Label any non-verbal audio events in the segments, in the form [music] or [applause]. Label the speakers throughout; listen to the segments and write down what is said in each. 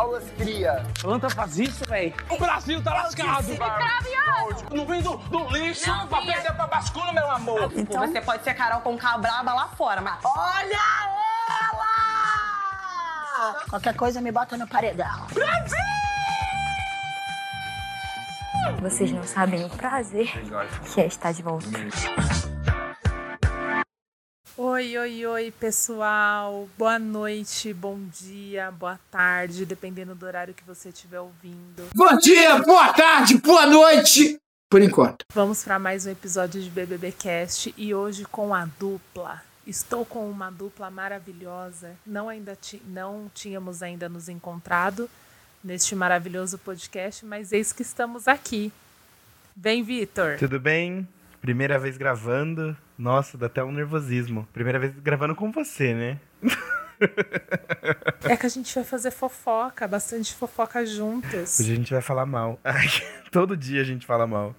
Speaker 1: aulas cria.
Speaker 2: Planta faz isso, velho. O Brasil tá lascado. Não vem do, do lixo
Speaker 3: Não
Speaker 2: pra
Speaker 3: vinha.
Speaker 2: perder pra bascula, meu amor.
Speaker 3: Então... Você pode ser Carol com K braba lá fora, mas...
Speaker 4: Olha ela! Qualquer coisa me bota no paredão.
Speaker 5: Vocês não sabem o prazer que é estar de volta.
Speaker 6: Oi, oi, oi, pessoal. Boa noite, bom dia, boa tarde, dependendo do horário que você estiver ouvindo.
Speaker 7: Bom dia, boa tarde, boa noite. Por enquanto.
Speaker 6: Vamos para mais um episódio de BBB Cast e hoje com a dupla. Estou com uma dupla maravilhosa. Não ainda ti- não tínhamos ainda nos encontrado neste maravilhoso podcast, mas eis que estamos aqui. Vem, Vitor.
Speaker 8: Tudo bem? Primeira vez gravando. Nossa, dá até um nervosismo. Primeira vez gravando com você, né?
Speaker 6: É que a gente vai fazer fofoca, bastante fofoca juntos.
Speaker 8: Hoje a gente vai falar mal. [laughs] Ai, todo dia a gente fala mal.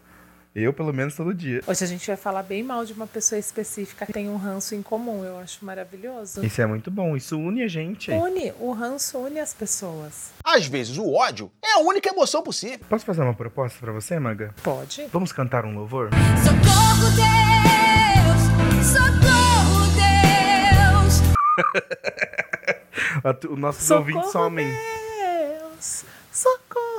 Speaker 8: Eu, pelo menos, todo dia.
Speaker 6: Hoje a gente vai falar bem mal de uma pessoa específica que tem um ranço em comum. Eu acho maravilhoso.
Speaker 8: Isso é muito bom. Isso une a gente.
Speaker 6: Une, o ranço une as pessoas.
Speaker 1: Às vezes o ódio é a única emoção possível.
Speaker 8: Posso fazer uma proposta pra você, Maga?
Speaker 6: Pode?
Speaker 8: Vamos cantar um louvor?
Speaker 3: Socorro, Deus! Socorro, Deus! [laughs]
Speaker 8: Os nossos
Speaker 6: Socorro,
Speaker 8: ouvintes somem.
Speaker 6: Deus! Socorro!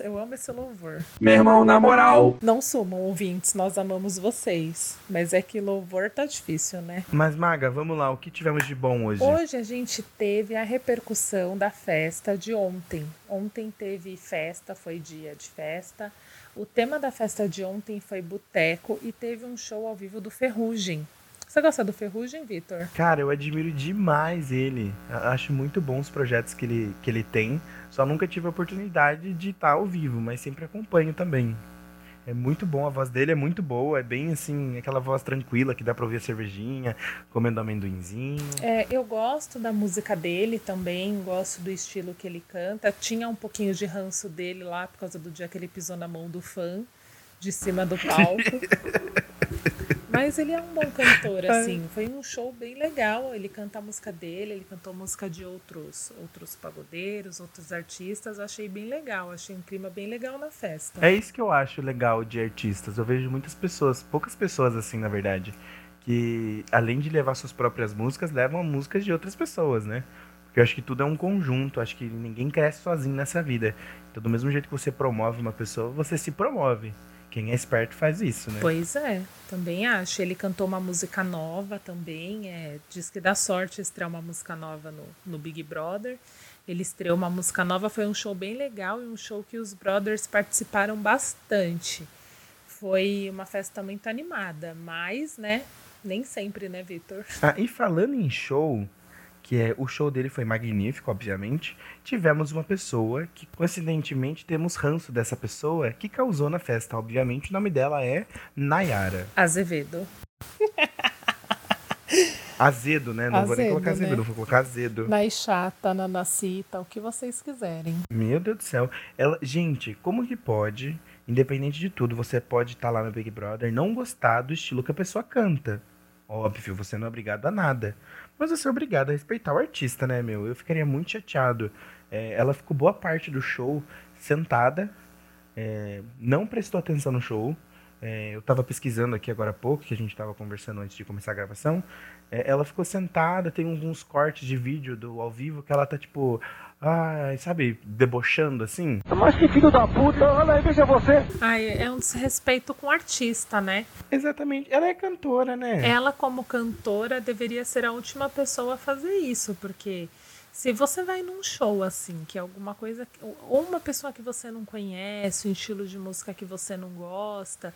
Speaker 6: Eu amo esse louvor.
Speaker 2: Meu irmão, na moral.
Speaker 6: Não sumam, ouvintes, nós amamos vocês. Mas é que louvor tá difícil, né?
Speaker 8: Mas, Maga, vamos lá. O que tivemos de bom hoje?
Speaker 6: Hoje a gente teve a repercussão da festa de ontem. Ontem teve festa, foi dia de festa. O tema da festa de ontem foi boteco e teve um show ao vivo do Ferrugem. Você gosta do Ferrugem, Vitor?
Speaker 8: Cara, eu admiro demais ele. Acho muito bons os projetos que ele, que ele tem. Só nunca tive a oportunidade de estar ao vivo, mas sempre acompanho também. É muito bom, a voz dele é muito boa, é bem assim, aquela voz tranquila que dá pra ouvir a cervejinha, comendo amendoinzinho.
Speaker 6: É, eu gosto da música dele também, gosto do estilo que ele canta. Tinha um pouquinho de ranço dele lá por causa do dia que ele pisou na mão do fã de cima do palco. [laughs] Mas ele é um bom cantor, [laughs] assim. Foi um show bem legal. Ele canta a música dele, ele cantou música de outros, outros pagodeiros, outros artistas. Eu achei bem legal, achei um clima bem legal na festa.
Speaker 8: É isso que eu acho legal de artistas. Eu vejo muitas pessoas, poucas pessoas assim, na verdade, que além de levar suas próprias músicas, levam músicas de outras pessoas, né? Porque eu acho que tudo é um conjunto, acho que ninguém cresce sozinho nessa vida. Então, do mesmo jeito que você promove uma pessoa, você se promove. Quem é esperto faz isso, né?
Speaker 6: Pois é, também acho. Ele cantou uma música nova também. É, diz que dá sorte estrear uma música nova no, no Big Brother. Ele estreou uma música nova, foi um show bem legal e um show que os brothers participaram bastante. Foi uma festa muito animada, mas, né, nem sempre, né, Vitor?
Speaker 8: Ah, e falando em show, que é o show dele foi magnífico, obviamente, tivemos uma pessoa que, coincidentemente, temos ranço dessa pessoa que causou na festa. Obviamente, o nome dela é Nayara.
Speaker 6: Azevedo. [laughs]
Speaker 8: Azedo, né? Não vou nem
Speaker 6: Azedo,
Speaker 8: colocar azedo,
Speaker 6: né?
Speaker 8: vou colocar azedo.
Speaker 6: Naixata, Nanacita, o que vocês quiserem.
Speaker 8: Meu Deus do céu. Ela, gente, como que pode, independente de tudo, você pode estar lá no Big Brother, não gostar do estilo que a pessoa canta? Óbvio, você não é obrigado a nada. Mas você é obrigado a respeitar o artista, né, meu? Eu ficaria muito chateado. É, ela ficou boa parte do show sentada, é, não prestou atenção no show. É, eu tava pesquisando aqui agora há pouco, que a gente tava conversando antes de começar a gravação. É, ela ficou sentada, tem alguns cortes de vídeo do ao vivo que ela tá tipo, ai, sabe, debochando assim.
Speaker 2: Mas que filho da puta, olha aí, veja você.
Speaker 6: Ai, é um desrespeito com o artista, né?
Speaker 8: Exatamente. Ela é cantora, né?
Speaker 6: Ela, como cantora, deveria ser a última pessoa a fazer isso, porque se você vai num show assim, que é alguma coisa, ou uma pessoa que você não conhece, um estilo de música que você não gosta,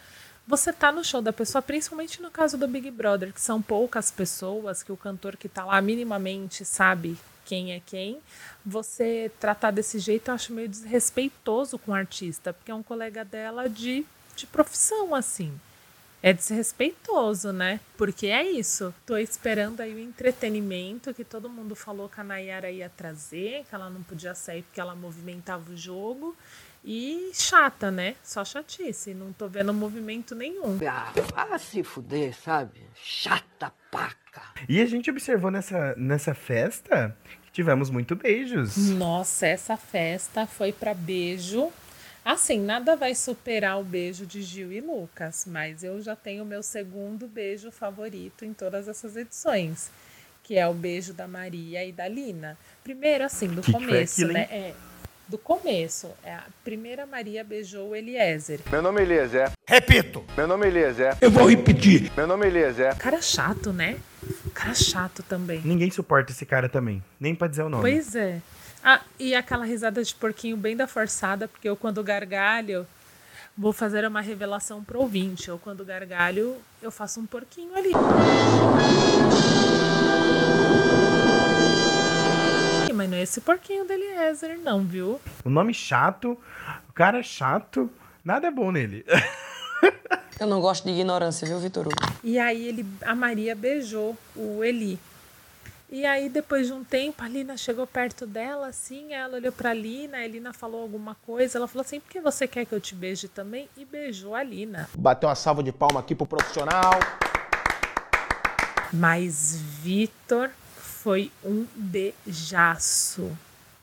Speaker 6: você tá no show da pessoa, principalmente no caso do Big Brother, que são poucas pessoas, que o cantor que tá lá minimamente sabe quem é quem, você tratar desse jeito eu acho meio desrespeitoso com o artista, porque é um colega dela de, de profissão, assim. É desrespeitoso, né? Porque é isso. Tô esperando aí o entretenimento que todo mundo falou que a Nayara ia trazer, que ela não podia sair porque ela movimentava o jogo. E chata, né? Só chatice. Não tô vendo movimento nenhum.
Speaker 4: Ah, vá se fuder, sabe? Chata pá.
Speaker 8: E a gente observou nessa, nessa festa que tivemos muito beijos.
Speaker 6: Nossa, essa festa foi para beijo. Assim, nada vai superar o beijo de Gil e Lucas, mas eu já tenho o meu segundo beijo favorito em todas essas edições, que é o beijo da Maria e da Lina. Primeiro, assim, do
Speaker 8: Que que
Speaker 6: começo,
Speaker 8: aquilo,
Speaker 6: né?
Speaker 8: hein?
Speaker 6: É, do começo. É, a primeira Maria beijou o Eliezer.
Speaker 1: Meu nome é Eliezer.
Speaker 7: Repito.
Speaker 1: Meu nome é Eliezer.
Speaker 7: Eu vou repetir.
Speaker 1: Meu nome é Eliezer.
Speaker 6: Cara chato, né? Cara chato também.
Speaker 8: Ninguém suporta esse cara também, nem pra dizer o nome.
Speaker 6: Pois é. Ah, e aquela risada de porquinho bem da forçada, porque eu quando gargalho, vou fazer uma revelação pro ouvinte. Eu quando gargalho, eu faço um porquinho ali. Mas não é esse porquinho do Eliezer, não, viu?
Speaker 8: O nome chato, o cara é chato, nada é bom nele. [laughs]
Speaker 9: Eu não gosto de ignorância, viu, Vitor Hugo?
Speaker 6: E aí ele, a Maria beijou o Eli. E aí, depois de um tempo, a Lina chegou perto dela, assim, ela olhou pra Lina, a Lina falou alguma coisa, ela falou assim, por que você quer que eu te beije também? E beijou a Lina.
Speaker 1: Bateu uma salva de palma aqui pro profissional.
Speaker 6: Mas Vitor foi um beijaço.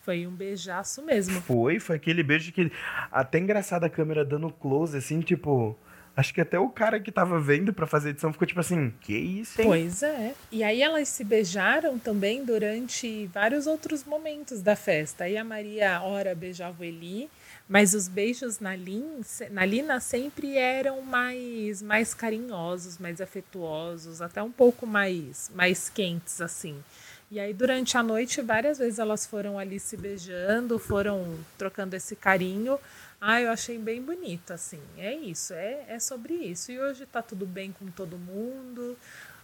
Speaker 6: Foi um beijaço mesmo.
Speaker 8: Foi, foi aquele beijo que. Até engraçado a câmera dando close, assim, tipo. Acho que até o cara que tava vendo pra fazer edição ficou tipo assim: que isso, hein?
Speaker 6: Pois é. E aí elas se beijaram também durante vários outros momentos da festa. Aí a Maria, ora, beijava o Eli, mas os beijos na, Lin, na Lina sempre eram mais, mais carinhosos, mais afetuosos, até um pouco mais, mais quentes, assim. E aí, durante a noite, várias vezes elas foram ali se beijando, foram trocando esse carinho. Ah, eu achei bem bonito, assim. É isso, é, é sobre isso. E hoje tá tudo bem com todo mundo.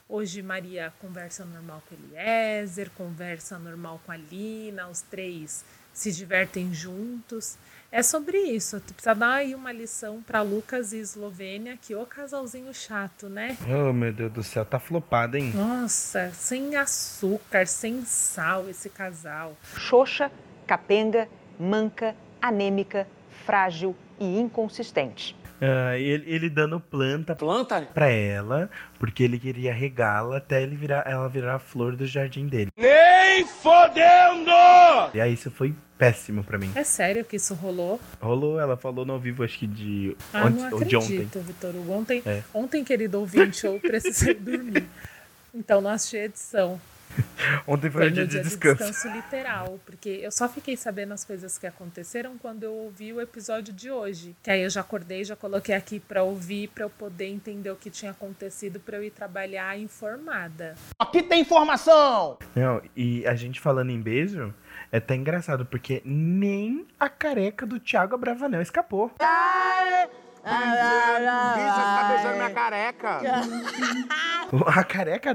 Speaker 6: Hoje Maria conversa normal com Eliezer, conversa normal com a Lina, os três se divertem juntos. É sobre isso. Tu precisa dar aí uma lição para Lucas e Eslovênia, que o casalzinho chato, né?
Speaker 8: Oh, meu Deus do céu, tá flopado, hein?
Speaker 6: Nossa, sem açúcar, sem sal esse casal.
Speaker 10: Xoxa, capenga, manca, anêmica, frágil e inconsistente.
Speaker 8: Ah, ele, ele dando planta,
Speaker 2: Planta?
Speaker 8: pra ela, porque ele queria regá-la até ele virar, ela virar a flor do jardim dele.
Speaker 2: Nem fodendo!
Speaker 8: E aí isso foi péssimo pra mim.
Speaker 6: É sério que isso rolou?
Speaker 8: Rolou, ela falou no ao vivo, acho que de,
Speaker 6: Ah,
Speaker 8: ontem,
Speaker 6: não
Speaker 8: ou de ontem.
Speaker 6: acredito, Vitor Hugo. Ontem,
Speaker 8: É.
Speaker 6: ontem, querido ouvinte, eu precisei [laughs] dormir. Então não assisti a edição. [laughs]
Speaker 8: Ontem foi,
Speaker 6: Foi
Speaker 8: o dia
Speaker 6: no
Speaker 8: de
Speaker 6: dia
Speaker 8: descanso.
Speaker 6: de descanso literal, porque eu só fiquei sabendo as coisas que aconteceram quando eu ouvi o episódio de hoje. Que aí eu já acordei, já coloquei aqui pra ouvir, pra eu poder entender o que tinha acontecido, pra eu ir trabalhar informada.
Speaker 1: Aqui tem informação!
Speaker 8: Não, e a gente falando em beijo, é até engraçado, porque nem a careca do Thiago Abravanel escapou.
Speaker 1: Bicha, você tá beijando minha careca. [laughs]
Speaker 8: A careca.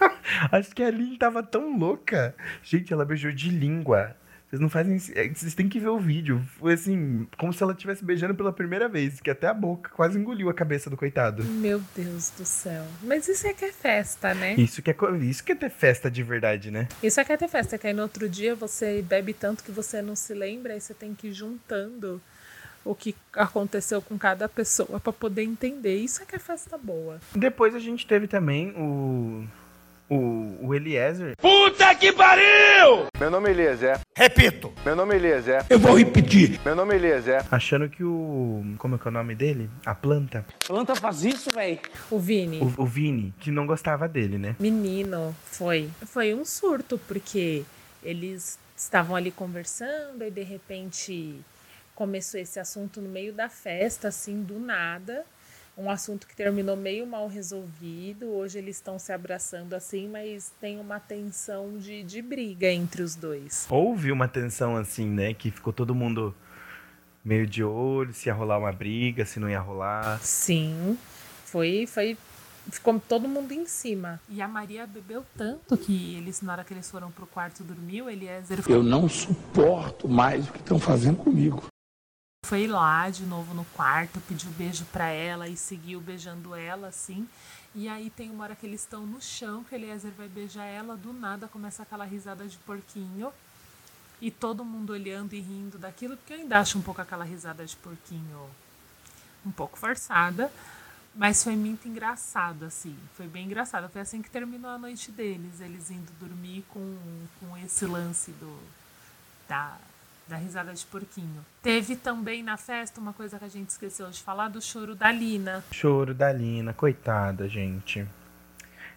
Speaker 8: [laughs] Acho que a Lin tava tão louca. Gente, ela beijou de língua. Vocês não fazem. é, Vocês têm que ver o vídeo. Foi assim, como se ela estivesse beijando pela primeira vez, que até a boca quase engoliu a cabeça do coitado.
Speaker 6: Meu Deus do céu. Mas isso é que é festa, né?
Speaker 8: Isso que é, isso que é ter festa de verdade, né?
Speaker 6: Isso é que é ter festa, que aí no outro dia você bebe tanto que você não se lembra, aí você tem que ir juntando o que aconteceu com cada pessoa pra poder entender. Isso é que é festa boa.
Speaker 8: Depois a gente teve também o. O, o Eliezer.
Speaker 2: Puta que pariu!
Speaker 1: Meu nome é Eliezer.
Speaker 7: Repito.
Speaker 1: Meu nome é Eliezer.
Speaker 7: Eu vou repetir.
Speaker 1: Meu nome é Eliezer.
Speaker 8: Achando que o. Como é que é o nome dele? A planta.
Speaker 2: Planta faz isso, velho.
Speaker 6: O Vini,
Speaker 8: O, o Vini, que não gostava dele, né?
Speaker 6: menino, foi. Foi um surto, porque eles estavam ali conversando e de repente começou esse assunto no meio da festa, assim, do nada. Um assunto que terminou meio mal resolvido. Hoje eles estão se abraçando assim, mas tem uma tensão de, de briga entre os dois.
Speaker 8: Houve uma tensão assim, né? Que ficou todo mundo meio de olho, se ia rolar uma briga, se não ia rolar.
Speaker 6: Sim, foi, foi. Ficou todo mundo em cima. E a Maria bebeu tanto que eles, na hora que eles foram pro quarto dormir, o Eliezer
Speaker 7: Eu não suporto mais o que estão fazendo comigo.
Speaker 6: Foi lá de novo no quarto, pediu beijo pra ela e seguiu beijando ela, assim. E aí tem uma hora que eles estão no chão, que Eliezer vai beijar ela, do nada começa aquela risada de porquinho. E todo mundo olhando e rindo daquilo, porque eu ainda acho um pouco aquela risada de porquinho um pouco forçada. Mas foi muito engraçado, assim. Foi bem engraçado. Foi assim que terminou a noite deles. Eles indo dormir com, com esse lance do, da, da risada de porquinho. Teve também na festa uma coisa que a gente esqueceu de falar do choro da Lina.
Speaker 8: Choro da Lina, coitada, gente.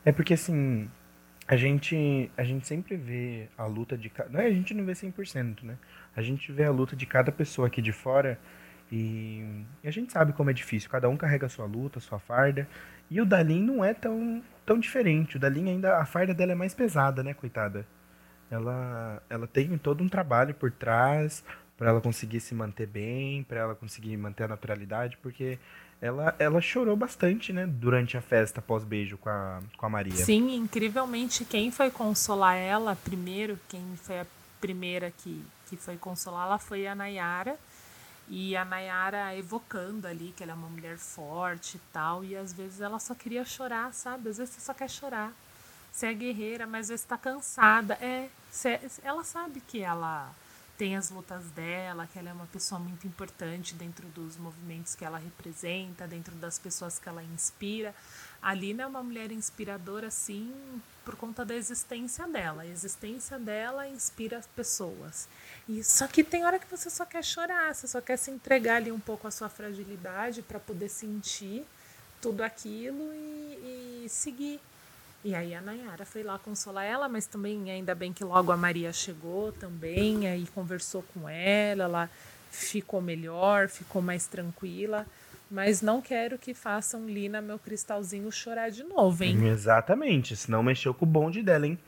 Speaker 8: É porque assim, a gente a gente sempre vê a luta de cada, não é, a gente não vê 100%, né? A gente vê a luta de cada pessoa aqui de fora e, e a gente sabe como é difícil. Cada um carrega a sua luta, a sua farda. E o Dalin não é tão tão diferente. O Dalin ainda a farda dela é mais pesada, né, coitada? Ela ela tem todo um trabalho por trás para ela conseguir se manter bem, para ela conseguir manter a naturalidade, porque ela, ela chorou bastante, né, durante a festa pós-beijo com a, com a Maria.
Speaker 6: Sim, incrivelmente, quem foi consolar ela primeiro, quem foi a primeira que, que foi consolá-la foi a Nayara. E a Nayara evocando ali que ela é uma mulher forte e tal. E às vezes ela só queria chorar, sabe? Às vezes você só quer chorar. Você é guerreira, mas às vezes tá cansada. É, você, ela sabe que ela tem as lutas dela, que ela é uma pessoa muito importante dentro dos movimentos que ela representa, dentro das pessoas que ela inspira. A Lina é uma mulher inspiradora, sim, por conta da existência dela. A existência dela inspira as pessoas. E só que tem hora que você só quer chorar, você só quer se entregar ali um pouco à sua fragilidade para poder sentir tudo aquilo e, e seguir. E aí a Nayara foi lá consolar ela, mas também ainda bem que logo a Maria chegou também, aí conversou com ela, ela ficou melhor, ficou mais tranquila. Mas não quero que façam Lina, meu cristalzinho, chorar de novo, hein?
Speaker 8: Exatamente, senão mexeu com o bonde dela, hein?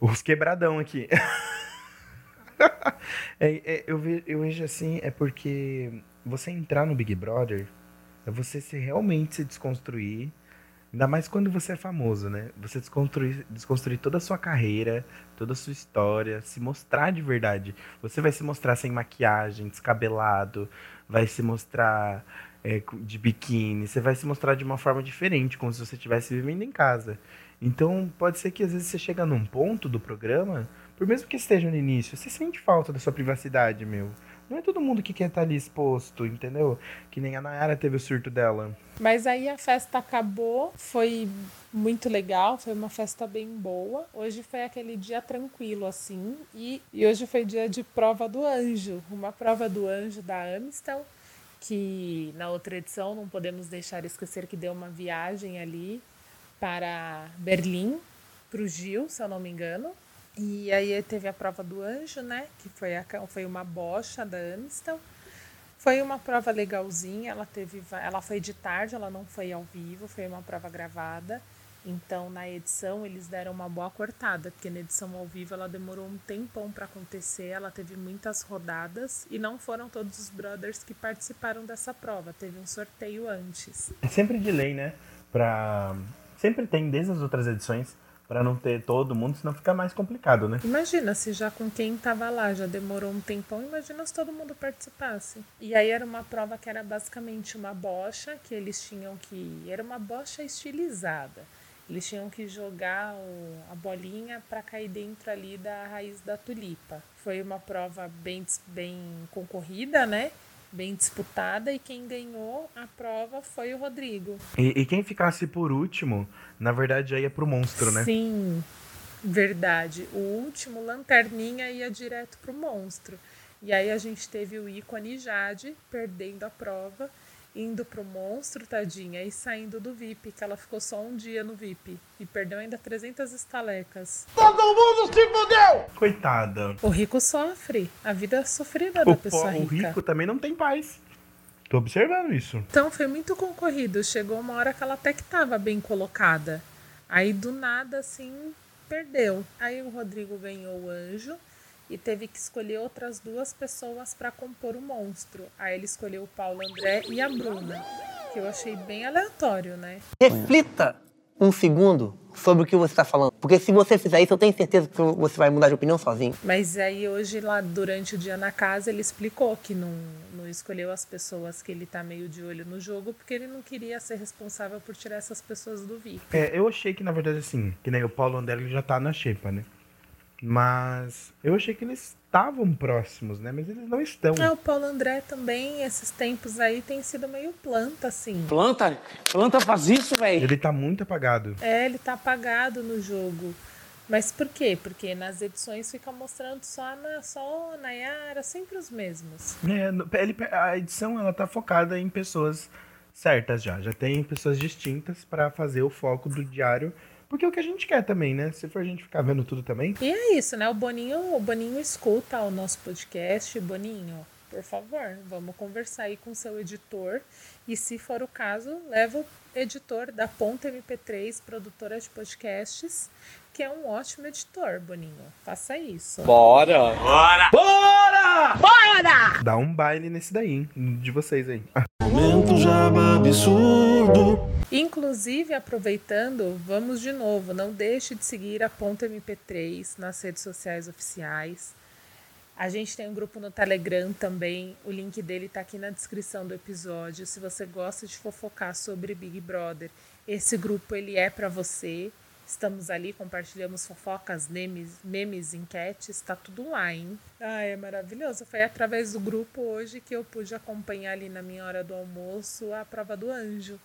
Speaker 8: Os quebradão aqui. [laughs] é, é, eu, ve, eu vejo assim, é porque você entrar no Big Brother é você se realmente se desconstruir Ainda mais quando você é famoso, né? Você desconstruir, desconstruir toda a sua carreira, toda a sua história, se mostrar de verdade. Você vai se mostrar sem maquiagem, descabelado, vai se mostrar é, de biquíni, você vai se mostrar de uma forma diferente, como se você estivesse vivendo em casa. Então, pode ser que às vezes você chega num ponto do programa, por mesmo que esteja no início, você sente falta da sua privacidade, meu. Não é todo mundo que quer estar ali exposto, entendeu? Que nem a Nayara teve o surto dela.
Speaker 6: Mas aí a festa acabou, foi muito legal, foi uma festa bem boa. Hoje foi aquele dia tranquilo, assim. E, e hoje foi dia de prova do anjo uma prova do anjo da Amistel, que na outra edição não podemos deixar esquecer que deu uma viagem ali para Berlim, para o Gil, se eu não me engano. E aí teve a prova do anjo, né? Que foi, a, foi uma bocha da Amistel. Foi uma prova legalzinha, ela teve. Ela foi de tarde, ela não foi ao vivo, foi uma prova gravada. Então, na edição, eles deram uma boa cortada, porque na edição ao vivo ela demorou um tempão para acontecer, ela teve muitas rodadas e não foram todos os brothers que participaram dessa prova, teve um sorteio antes.
Speaker 8: É sempre de lei, né? Pra... Sempre tem, desde as outras edições, para não ter todo mundo, senão fica mais complicado, né?
Speaker 6: Imagina se já com quem tava lá já demorou um tempão, imagina se todo mundo participasse. E aí era uma prova que era basicamente uma bocha, que eles tinham que. Era uma bocha estilizada. Eles tinham que jogar o, a bolinha para cair dentro ali da raiz da tulipa. Foi uma prova bem, bem concorrida, né? Bem disputada e quem ganhou a prova foi o Rodrigo.
Speaker 8: E, e quem ficasse por último, na verdade, já ia pro monstro, né?
Speaker 6: Sim, verdade. O último, Lanterninha, ia direto pro monstro. E aí a gente teve o ícone Jade perdendo a prova indo pro monstro, tadinha, e saindo do VIP, que ela ficou só um dia no VIP. E perdeu ainda 300 estalecas.
Speaker 7: Todo mundo se fudeu!
Speaker 8: Coitada.
Speaker 6: O rico sofre. A vida é sofrida da pessoa rica.
Speaker 8: O rico também não tem paz. Tô observando isso.
Speaker 6: Então foi muito concorrido. Chegou uma hora que ela até que tava bem colocada. Aí do nada, assim, perdeu. Aí o Rodrigo ganhou o anjo e teve que escolher outras duas pessoas para compor o monstro. Aí ele escolheu o Paulo André e a Bruna, que eu achei bem aleatório, né?
Speaker 11: Reflita um segundo sobre o que você está falando. Porque se você fizer isso, eu tenho certeza que você vai mudar de opinião sozinho.
Speaker 6: Mas aí hoje, lá durante o dia na casa, ele explicou que não, não escolheu as pessoas que ele tá meio de olho no jogo, porque ele não queria ser responsável por tirar essas pessoas do VIP.
Speaker 8: É, eu achei que, na verdade, assim, que nem o Paulo André ele já tá na xepa, né? Mas eu achei que eles estavam próximos, né? Mas eles não estão.
Speaker 6: É, o Paulo André também, esses tempos aí, tem sido meio planta, assim.
Speaker 2: Planta? Planta faz isso, velho?
Speaker 8: Ele tá muito apagado.
Speaker 6: É, ele tá apagado no jogo. Mas por quê? Porque nas edições fica mostrando só na só Nayara, sempre os mesmos.
Speaker 8: É, ele, a edição ela tá focada em pessoas certas já. Já tem pessoas distintas pra fazer o foco do diário. Porque é o que a gente quer também, né? Se for a gente ficar vendo tudo também.
Speaker 6: E é isso, né? O Boninho, o Boninho escuta o nosso podcast. Boninho, por favor, vamos conversar aí com o seu editor. E se for o caso, leva o editor da Ponta MP3, produtora de podcasts, que é um ótimo editor, Boninho. Faça isso.
Speaker 2: Bora! Bora! Bora!
Speaker 6: Bora!
Speaker 8: Dá um baile nesse daí, hein? De vocês aí.
Speaker 12: Momento jaba absurdo.
Speaker 6: Inclusive, aproveitando, vamos de novo, não deixe de seguir a Ponta MP3 nas redes sociais oficiais. A gente tem um grupo no Telegram também, o link dele está aqui na descrição do episódio. Se você gosta de fofocar sobre Big Brother, esse grupo ele é para você. Estamos ali, compartilhamos fofocas, memes, memes enquetes, tá tudo lá, hein? Ah, é maravilhoso. Foi através do grupo hoje que eu pude acompanhar ali na minha hora do almoço a prova do anjo.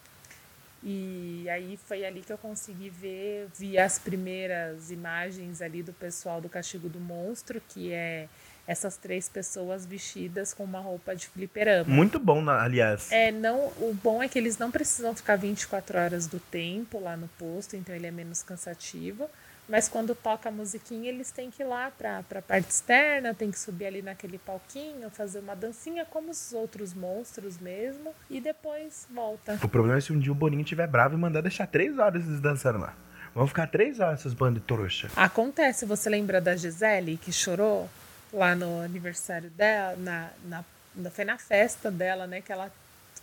Speaker 6: E aí foi ali que eu consegui ver, vi as primeiras imagens ali do pessoal do Castigo do Monstro, que é essas três pessoas vestidas com uma roupa de fliperama.
Speaker 8: Muito bom, aliás.
Speaker 6: É, não, o bom é que eles não precisam ficar 24 horas do tempo lá no posto, então ele é menos cansativo. Mas quando toca a musiquinha, eles têm que ir lá pra, pra parte externa, tem que subir ali naquele palquinho, fazer uma dancinha como os outros monstros mesmo, e depois volta.
Speaker 8: O problema é se um dia o Boninho estiver bravo e mandar deixar três horas eles dançando lá. Vão ficar três horas essas bandas de trouxa.
Speaker 6: Acontece, você lembra da Gisele que chorou lá no aniversário dela, na, na- foi na festa dela, né? Que ela,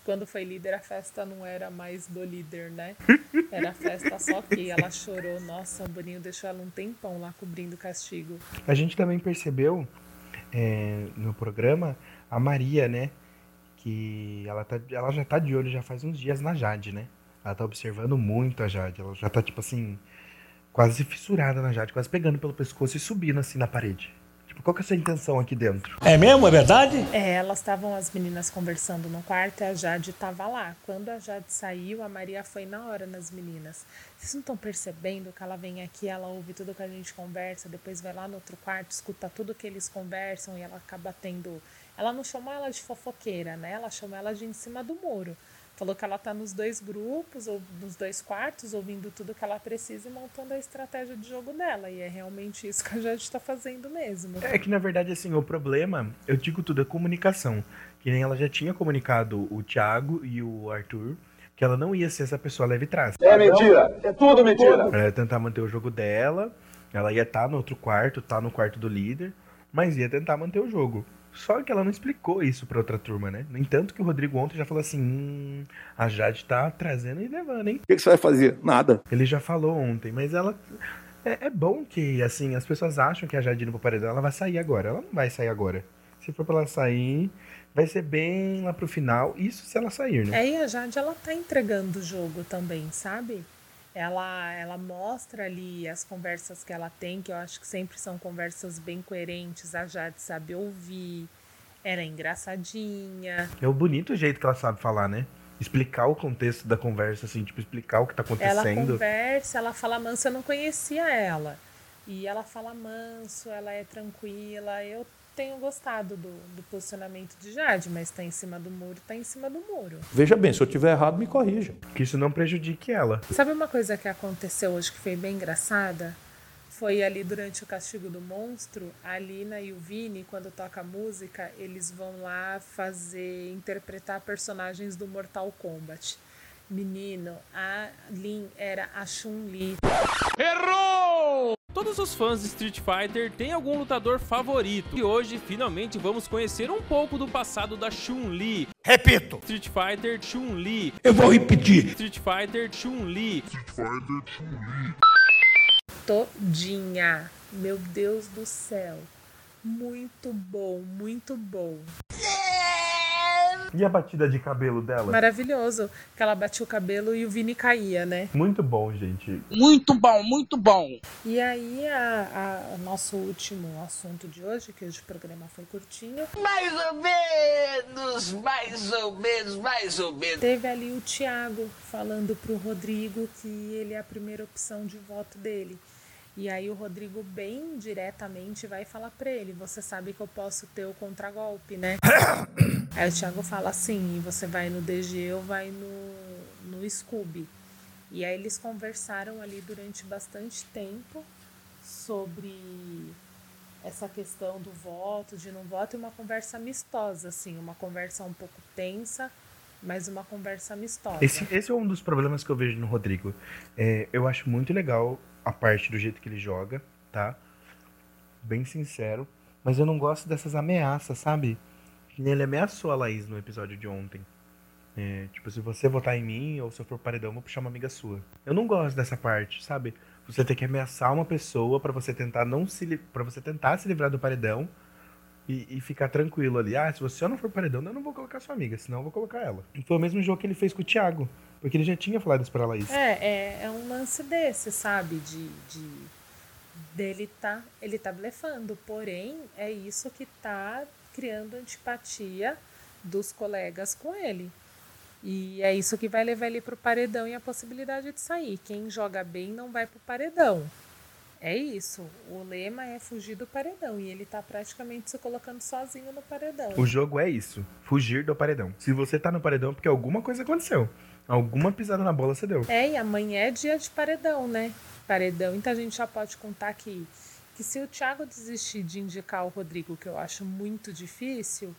Speaker 6: quando foi líder, a festa não era mais do líder, né? [laughs] Era a festa só que ela chorou. Nossa, o Boninho deixou ela um tempão lá cobrindo o castigo.
Speaker 8: A gente também percebeu é, no programa a Maria, né? Que ela, tá, ela já tá de olho já faz uns dias na Jade, né? Ela tá observando muito a Jade. Ela já tá, tipo assim, quase fissurada na Jade, quase pegando pelo pescoço e subindo assim na parede. Qual que é a sua intenção aqui dentro?
Speaker 12: É mesmo? É verdade?
Speaker 6: É, elas estavam, as meninas, conversando no quarto e a Jade estava lá. Quando a Jade saiu, a Maria foi na hora nas meninas. Vocês não estão percebendo que ela vem aqui, ela ouve tudo que a gente conversa, depois vai lá no outro quarto, escuta tudo que eles conversam e ela acaba tendo. Ela não chamou ela de fofoqueira, né? Ela chamou ela de em cima do muro. Falou que ela tá nos dois grupos, ou nos dois quartos, ouvindo tudo que ela precisa e montando a estratégia de jogo dela. E é realmente isso que a Jade tá fazendo mesmo.
Speaker 8: É que na verdade, assim, o problema, eu digo tudo, é comunicação. Que nem ela já tinha comunicado o Thiago e o Arthur que ela não ia ser essa pessoa leve trás.
Speaker 1: É mentira. É tudo mentira.
Speaker 8: Ela ia tentar manter o jogo dela, ela ia estar no outro quarto, tá no quarto do líder, mas ia tentar manter o jogo. Só que ela não explicou isso pra outra turma, né? No entanto que o Rodrigo ontem já falou assim, hum, a Jade tá trazendo e levando, hein?
Speaker 1: O que, que você vai fazer? Nada.
Speaker 8: Ele já falou ontem, mas ela... É, é bom que, assim, as pessoas acham que a Jade indo pro paredão, ela vai sair agora. Ela não vai sair agora. Se for pra ela sair, vai ser bem lá pro final. Isso se ela sair, né?
Speaker 6: É, e a Jade, ela tá entregando o jogo também, sabe? Ela, ela mostra ali as conversas que ela tem, que eu acho que sempre são conversas bem coerentes. A Jade sabe ouvir, ela é engraçadinha.
Speaker 8: É o bonito jeito que ela sabe falar, né? Explicar o contexto da conversa, assim, tipo, explicar o que tá
Speaker 6: Ela
Speaker 8: acontecendo.
Speaker 6: conversa, ela fala manso, eu não conhecia ela. E ela fala manso, ela é tranquila. Eu tenho gostado do, do posicionamento de Jade, mas tá em cima do muro, tá em cima do muro.
Speaker 12: Veja bem, se eu tiver errado, me corrija.
Speaker 8: Que isso não prejudique ela.
Speaker 6: Sabe uma coisa que aconteceu hoje que foi bem engraçada? Foi ali durante o Castigo do Monstro, a Lina e o Vini, quando toca a música, eles vão lá fazer, interpretar personagens do Mortal Kombat. Menino, a Lin era a Chun-Li.
Speaker 13: Errou! Todos os fãs de Street Fighter têm algum lutador favorito. E hoje, finalmente, vamos conhecer um pouco do passado da Chun-Li.
Speaker 12: Repito.
Speaker 13: Street Fighter Chun-Li.
Speaker 12: Eu vou repetir.
Speaker 13: Street Fighter Chun-Li.
Speaker 12: Street Fighter Chun-Li.
Speaker 6: Todinha. Meu Deus do céu. Muito bom, muito bom.
Speaker 8: E a batida de cabelo dela?
Speaker 6: Maravilhoso. Que ela batia o cabelo e o Vini caía, né?
Speaker 8: Muito bom, gente.
Speaker 2: Muito bom, muito bom.
Speaker 6: E aí, a, a- nosso último assunto de hoje, que hoje o programa foi curtinho,
Speaker 2: Mais ou menos, mais ou menos, mais ou menos.
Speaker 6: teve ali o Thiago falando pro Rodrigo que ele é a primeira opção de voto dele. E aí o Rodrigo bem diretamente vai falar pra ele, você sabe que eu posso ter o contragolpe, né? [coughs] aí o Thiago fala assim, você vai no DG ou vai no, no Scooby. E aí eles conversaram ali durante bastante tempo sobre essa questão do voto, de não voto, e uma conversa amistosa, assim, uma conversa um pouco tensa, mas uma conversa amistosa.
Speaker 8: Esse, esse é um dos problemas que eu vejo no Rodrigo. É, eu acho muito legal a parte do jeito que ele joga, tá? Bem sincero. Mas eu não gosto dessas ameaças, sabe? Ele ameaçou a Laís no episódio de ontem. É, tipo, se você votar em mim ou se eu for paredão, eu vou puxar uma amiga sua. Eu não gosto dessa parte, sabe? Você tem que ameaçar uma pessoa pra você tentar não se para você tentar se livrar do paredão e, e ficar tranquilo ali. Ah, se você não for paredão, eu não vou colocar sua amiga, senão eu vou colocar ela. E foi o mesmo jogo que ele fez com o Thiago, porque ele já tinha falado isso pra Laís.
Speaker 6: É, é, é um lance desse, sabe? De, de dele tá, ele tá blefando. Porém, é isso que tá criando antipatia dos colegas com ele. E é isso que vai levar ele pro paredão e a possibilidade de sair. Quem joga bem não vai pro paredão. É isso. O lema é fugir do paredão. E ele tá praticamente se colocando sozinho no paredão.
Speaker 8: O jogo é isso, fugir do paredão. Se você tá no paredão é porque alguma coisa aconteceu. Alguma pisada na bola você deu.
Speaker 6: É, e amanhã é dia de paredão, né? Paredão, então a gente já pode contar que, que se o Thiago desistir de indicar o Rodrigo, que eu acho muito difícil,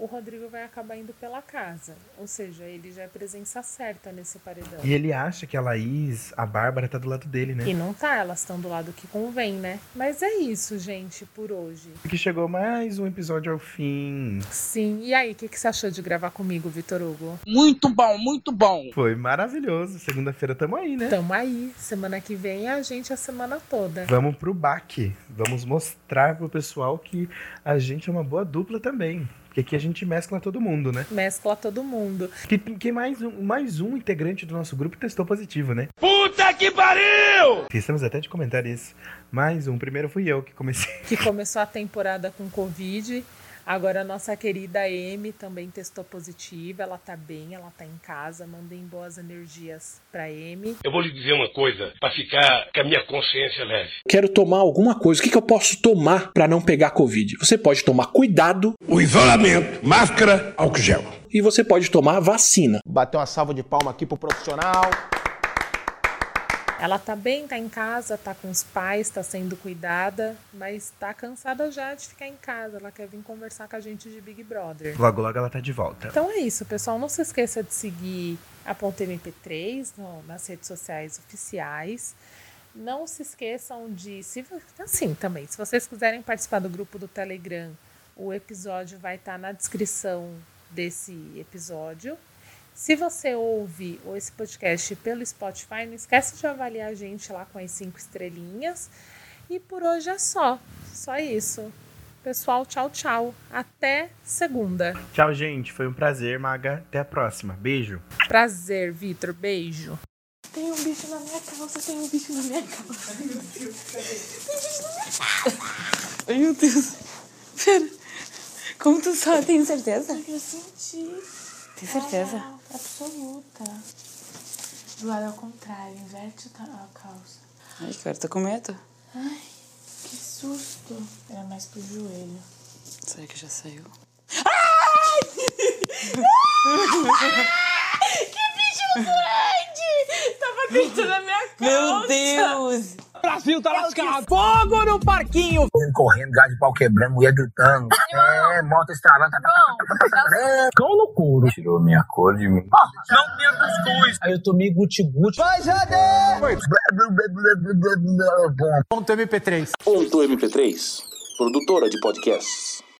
Speaker 6: o Rodrigo vai acabar indo pela casa. Ou seja, ele já é presença certa nesse paredão.
Speaker 8: E ele acha que a Laís, a Bárbara, tá do lado dele, né?
Speaker 6: E não tá, elas estão do lado que convém, né? Mas é isso, gente, por hoje.
Speaker 8: Que chegou mais um episódio ao fim.
Speaker 6: Sim, e aí, o que, que você achou de gravar comigo, Vitor Hugo?
Speaker 2: Muito bom, muito bom.
Speaker 8: Foi maravilhoso. Segunda-feira tamo aí, né?
Speaker 6: Tamo aí. Semana que vem é a gente a semana toda.
Speaker 8: Vamos pro baque. Vamos mostrar pro pessoal que a gente é uma boa dupla também. Porque aqui a gente mescla todo mundo, né?
Speaker 6: Mescla todo mundo.
Speaker 8: Que, que mais, um, mais um integrante do nosso grupo testou positivo, né?
Speaker 2: Puta que pariu!
Speaker 8: Esquecemos até de comentar isso. Mais um. Primeiro fui eu que comecei.
Speaker 6: que começou a temporada com Covid. Agora a nossa querida Amy também testou positiva, ela tá bem, ela tá em casa, mandem boas energias pra Amy.
Speaker 14: Eu vou lhe dizer uma coisa, pra ficar com a minha consciência leve.
Speaker 12: Quero tomar alguma coisa. O que, que eu posso tomar para não pegar Covid? Você pode tomar cuidado.
Speaker 14: O isolamento, máscara, álcool gel.
Speaker 12: E você pode tomar vacina.
Speaker 11: Bater uma salva de palma aqui pro profissional.
Speaker 6: Ela tá bem, tá em casa, tá com os pais, tá sendo cuidada, mas tá cansada já de ficar em casa. Ela quer vir conversar com a gente de Big Brother.
Speaker 8: Logo, logo ela tá de volta.
Speaker 6: Então é isso, pessoal. Não se esqueça de seguir a Ponto MP3 no- nas redes sociais oficiais. Não se esqueçam de. Se, assim também, se vocês quiserem participar do grupo do Telegram, o episódio vai estar na descrição desse episódio. Se você ouve esse podcast pelo Spotify, não esquece de avaliar a gente lá com as cinco estrelinhas. E por hoje é só. Só isso. Pessoal, tchau, tchau. Até segunda.
Speaker 8: Tchau, gente. Foi um prazer, Maga. Até a próxima. Beijo.
Speaker 6: Prazer, Vitor. Beijo.
Speaker 3: Tem um bicho na minha calça, tem um bicho na minha calça. Ai, meu Deus? Tem bicho na minha calça. Ai, meu Deus. Pera. Como tu sabe? Tem certeza? Eu senti. Tem certeza? Ah, absoluta. Do lado ao contrário, inverte a calça.
Speaker 9: Ai, cara, tô com medo.
Speaker 3: Ai, que susto. Era mais pro joelho.
Speaker 9: Será que já saiu? [laughs]
Speaker 3: que bicho grande! Tava dentro da minha calça.
Speaker 9: Meu Deus!
Speaker 2: Brasil tá lascado. Fogo no parquinho.
Speaker 15: Correndo, gás de pau quebrando, mulher gritando. É, moto estralando. Cão couro. Tirou minha cor de mim.
Speaker 2: Não tinha cuscuz.
Speaker 15: Aí eu tomei guti-guti. Vai, Jade!
Speaker 7: Ponto MP3.
Speaker 16: Ponto MP3, produtora de podcasts.